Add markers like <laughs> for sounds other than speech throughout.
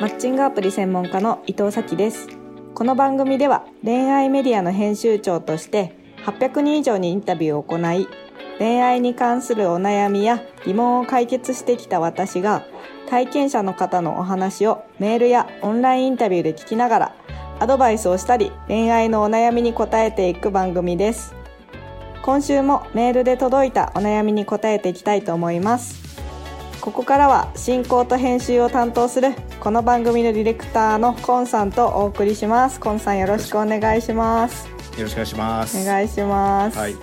マッチングアプリ専門家の伊藤咲です。この番組では恋愛メディアの編集長として800人以上にインタビューを行い恋愛に関するお悩みや疑問を解決してきた私が体験者の方のお話をメールやオンラインインタビューで聞きながらアドバイスをしたり恋愛のお悩みに答えていく番組です。今週もメールで届いたお悩みに答えていきたいと思います。ここからは進行と編集を担当するこの番組のディレクターのコンさんとお送りします。コンさんよろしくお願いします。よろしくお願いします。お願いします。はい。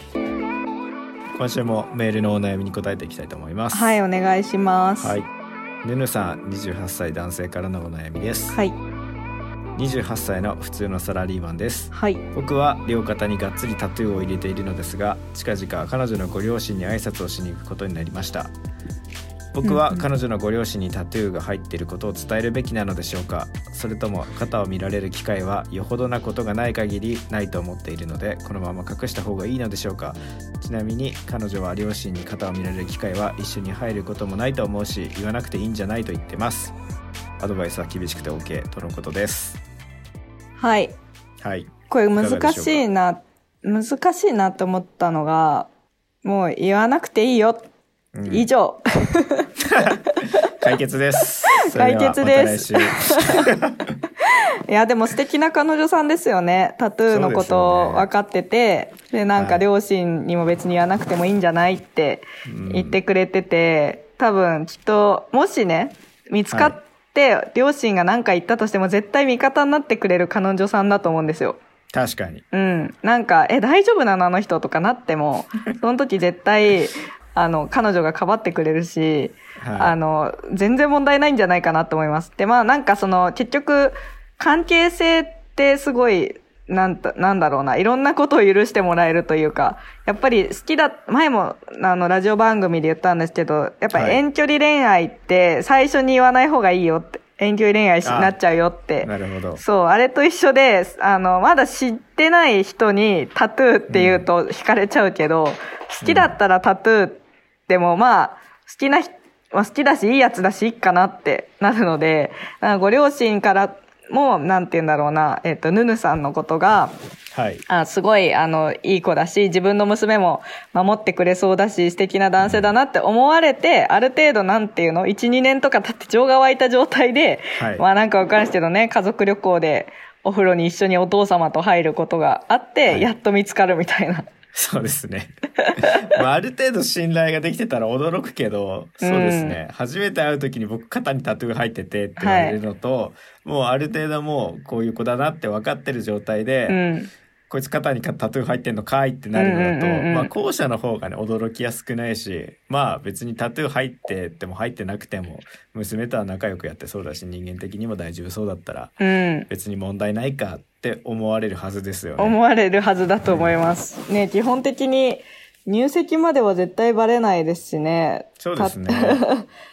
今週もメールのお悩みに答えていきたいと思います。はいお願いします。はい。ぬぬさん28歳男性からのお悩みです。はい。28歳の普通のサラリーマンです。はい。僕は両肩にがっつりタトゥーを入れているのですが近々彼女のご両親に挨拶をしに行くことになりました僕は彼女のご両親にタトゥーが入っていることを伝えるべきなのでしょうか。それとも肩を見られる機会はよほどなことがない限りないと思っているのでこのまま隠した方がいいのでしょうか。ちなみに彼女は両親に肩を見られる機会は一緒に入ることもないと思うし言わなくていいんじゃないと言ってます。アドバイスは厳しくて OK とのことです。はい。はい。これ難しいな難しいなと思ったのがもう言わなくていいよ、うん。以上。解決です。<laughs> 解決です。<laughs> いや、でも素敵な彼女さんですよね。タトゥーのことを分かってて、で,、なんかはい。両親にも別に言わなくてもいいんじゃないって言ってくれてて、多分きっと、もしね、見つかって、両親が何か言ったとしても絶対味方になってくれる彼女さんだと思うんですよ。確かに。うん。なんか、え、大丈夫なの？あの人とかなっても、その時絶対、あの、彼女がかばってくれるし、はいあの、全然問題ないんじゃないかなと思います。で、まあなんかその、結局、関係性ってすごい、なんと、なんだろうな、いろんなことを許してもらえるというか、やっぱり好きだ、前も、あの、ラジオ番組で言ったんですけど、やっぱ遠距離恋愛って最初に言わない方がいいよって、遠距離恋愛しあなっちゃうよって。なるほど。そう、あれと一緒で、あの、まだ知ってない人にタトゥーって言うと惹かれちゃうけど、好きだったらタトゥーでもまあ、好きな人、まあ、好きだし、いいやつだし、いいかなってなるので、あご両親からも、なんて言うんだろうな、えっ、と、ヌヌさんのことが、はい。あすごい、あの、いい子だし、自分の娘も守ってくれそうだし、素敵な男性だなって思われて、ある程度なんていうの ?1、2年とか経って情が湧いた状態で、はいまあなんかわかるんですけどね、家族旅行でお風呂に一緒にお父様と入ることがあって、はいやっと見つかるみたいな。そうですね。<laughs> まあ、ある程度信頼ができてたら驚くけど、そうですね。初めて会う時に僕肩にタトゥー入っててって言われるのと、もうある程度もうこういう子だなって分かってる状態で、うん。こいつ肩にタトゥー入ってんのかいってなるのだと、うんうんうんうんまあ後者の方がね驚きやすくないしまあ別にタトゥー入ってても入ってなくても娘とは仲良くやってそうだし人間的にも大丈夫そうだったらうん。別に問題ないかって思われるはずですよね。思われるはずだと思います。ね、基本的に入籍までは絶対バレないですしね。そうですね。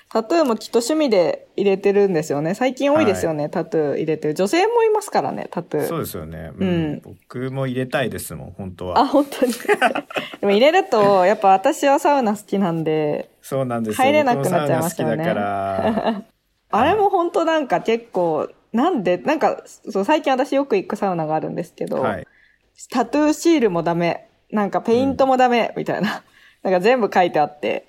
タ <laughs> タトゥーもきっと趣味で入れてるんですよね。最近多いですよね、タトゥー入れてる。女性もいますからね、タトゥー。そうですよね、うん。僕も入れたいですもん本当あ、は本当に？<laughs> でも入れると、やっぱ私はサウナ好きなんで、そうなんですよ。入れなくなっちゃいますよね。から。<laughs> あれも本当なんか結構、なんで、なんか、そう、最近私よく行くサウナがあるんですけど、はい。タトゥーシールもダメ、なんかペイントもダメ、みたいな。<laughs> なんか全部書いてあって、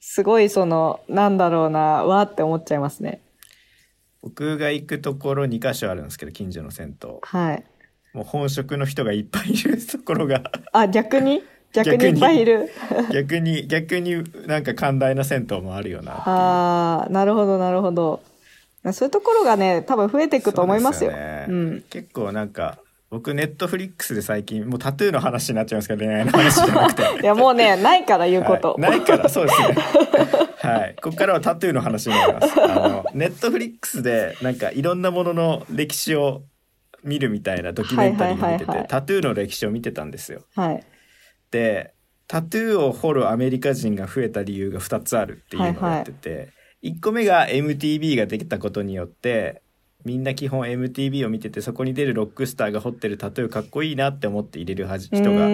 すごいその、なんだろうな、わーって思っちゃいますね。僕が行くところ2カ所あるんですけど近所の銭湯はい。もう本職の人がいっぱいいるところがあ、逆に？逆 <laughs> に逆にいっぱいいる？逆に逆になんか寛大な銭湯もあるよなああ、なるほど、なるほど。そういうところがね、多分増えていくと思いますよ。すねうん。結構なんか僕ネットフリックスで最近もうタトゥーの話になっちゃいますけど恋愛の話じゃなくて。<laughs> いや、もうね、ないから言うこと。はい。ないからそうですね。はい。ここからはタトゥーの話になります。あのネットフリックスでなんかいろんなものの歴史を見るみたいなドキュメンタリーを見てはいはいはいはい。てタトゥーの歴史を見てたんですよ。はい。でタトゥーを彫るアメリカ人が増えた理由が2つあるっていうのをやってて、1個目が MTV ができたことによってみんな基本 MTV を見ててそこに出るロックスターが彫ってるタトゥーかっこいいなって思って入れる人が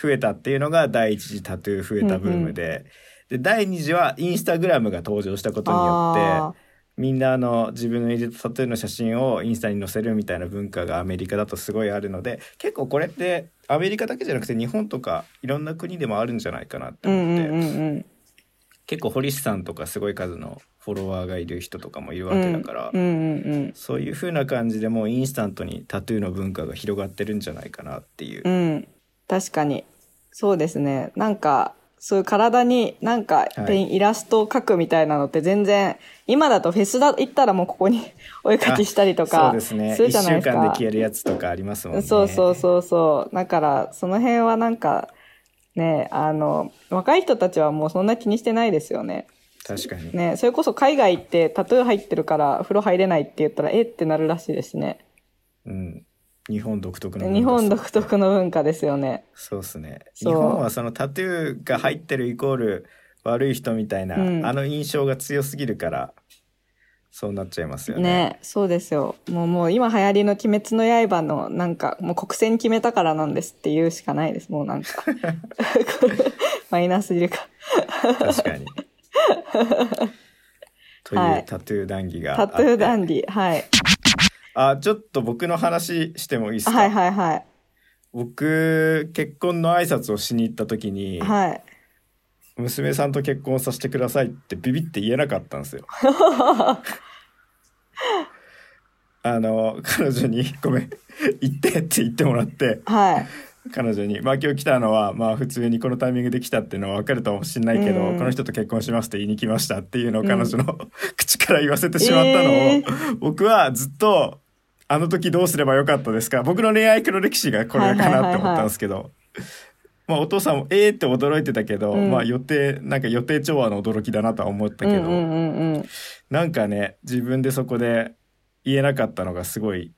増えたっていうのが第一次タトゥー増えたブームで,、で第二次はインスタグラムが登場したことによってあみんなあの自分の入れたタトゥーの写真をインスタに載せるみたいな文化がアメリカだとすごいあるので結構これってアメリカだけじゃなくて日本とかいろんな国でもあるんじゃないかなってうん思って、うんうん結構堀市さんとかすごい数のフォロワーがいる人とかもいるわけだから、そういう風な感じでもうインスタントにタトゥーの文化が広がってるんじゃないかなっていう。うん確かにそうですねなんかそういう体になんかペン、イラストを描くみたいなのって全然今だとフェスだ行ったらもうここに <laughs> お絵描きしたりとそうかですね。する一じゃないですか週間で消えるやつとかありますもんね。そうそうそうそうだからその辺はなんかねあの若い人たちはもうそんな気にしてないですよね。確かに。ねそれこそ海外行ってタトゥー入ってるから風呂入れないって言ったらえっ？てなるらしいですね。うん。日本独特の文化日本独特の文化ですよね。そうですね。日本はそのタトゥーが入ってるイコール悪い人みたいな、うん。あの印象が強すぎるからそうなっちゃいますよね。ねそうですよ。もうもう今流行りの「鬼滅の刃」のなんかもう国戦決めたからなんですって言うしかないです。もうなんか。<laughs> マイナスすぎるか。確かに。<laughs> というはい。タトゥー談義があって。タトゥーダンディはい。あちょっと僕の話してもいいですか、はいはいはい。僕結婚の挨拶をしに行った時に、はい娘さんと結婚させてくださいってビビって言えなかったんですよ。<laughs> あの彼女に「<laughs> ごめん行って」って言ってもらってはい彼女に「まあ今日来たのはまあ普通にこのタイミングで来たっていうのは分かるかもしれないけど、うんこの人と結婚しますって言いに来ました」っていうのをうん彼女の、口から言わせてしまったのを、えー僕はずっと「あの時どうすればよかったですか?」僕の恋愛黒歴史がこれかなって思ったんですけど。まあ、お父さんもえーって驚いてたけど、うん。まあ予定なんか予定調和の驚きだなとは思ったけど、うんうんうんうん。なんかね自分でそこで言えなかったのがすごい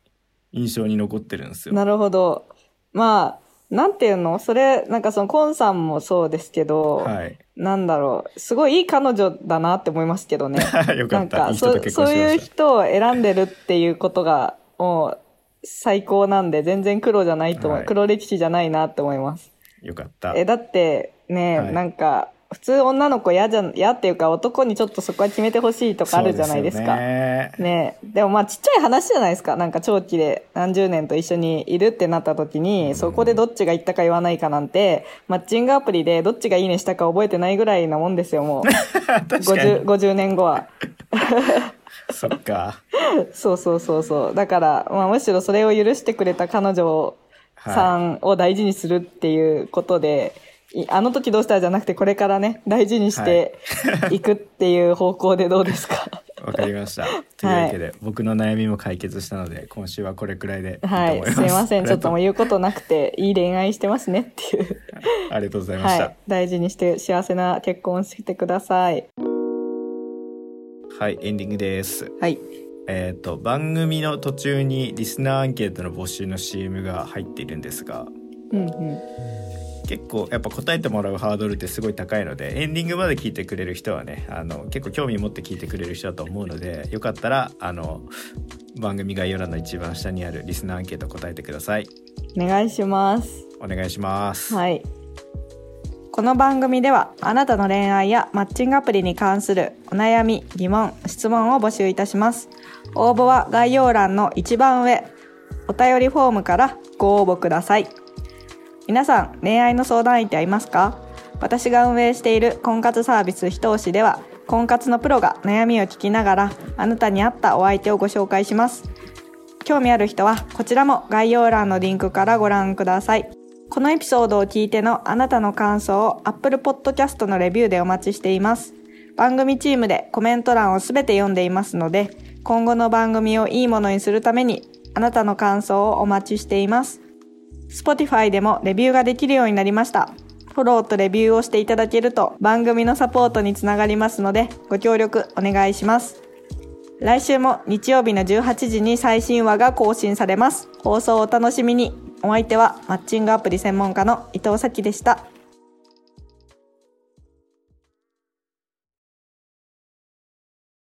印象に残ってるんですよ。なるほど。まあなんていうの？それなんかそのコンさんもそうですけど、はい。なんだろう。すごいいい彼女だなって思いますけどね。<laughs> よかった。なんかそそういう人を選んでるっていうことがもう最高なんで全然黒じゃないとはい。黒歴史じゃないなって思います。た。よかった。えだってね、はい。なんか普通女の子嫌じゃ嫌っていうか男にちょっとそこは決めてほしいとかあるじゃないですか。ね。ねでもまあちっちゃい話じゃないですか。なんか長期で何十年と一緒にいるってなった時に、そこでどっちが言ったか言わないかなんてマッチングアプリでどっちがいいねしたか覚えてないぐらいなもんですよもう。<laughs> 確か 50, に。50年後は。そっか。<laughs> そうそうそうそう。だから、まあ、むしろそれを許してくれた彼女さんを大事にするっていうことで、いあの時どうしたらじゃなくてこれからね大事にしてい。くっていう方向でどうですか？わかりました。<laughs> というわけで、僕の悩みも解決したので、今週はこれくらいではい。す。すいません。ちょっともう言うことなくていい恋愛してますねっていう。ありがとうございました。はい。大事にして幸せな結婚をしてください。はい、エンディングです。はいえっ、と、番組の途中にリスナーアンケートの募集の CM が入っているんですが、うんうん。結構やっぱ答えてもらうハードルってすごい高いのでエンディングまで聞いてくれる人はねあの結構興味持って聞いてくれる人だと思うのでよかったらあの番組概要欄の一番下にあるリスナーアンケート答えてください。お願いします。お願いします、はい。この番組ではあなたの恋愛やマッチングアプリに関するお悩み、疑問、質問を募集いたします。応募は概要欄の一番上、お便りフォームからご応募ください。皆さん、恋愛の相談相手はいますか？私が運営している婚活サービスひと押しでは、婚活のプロが悩みを聞きながらあなたに合ったお相手をご紹介します。興味ある人はこちらも概要欄のリンクからご覧ください。このエピソードを聞いてのあなたの感想を Apple Podcast のレビューでお待ちしています。番組チームでコメント欄をすべて読んでいますので、今後の番組をいいものにするためにあなたの感想をお待ちしています。Spotify でもレビューができるようになりました。フォローとレビューをしていただけると番組のサポートにつながりますのでご協力お願いします。来週も日曜日の18時に最新話が更新されます。放送をお楽しみに。お相手はマッチングアプリ専門家の伊藤咲でした。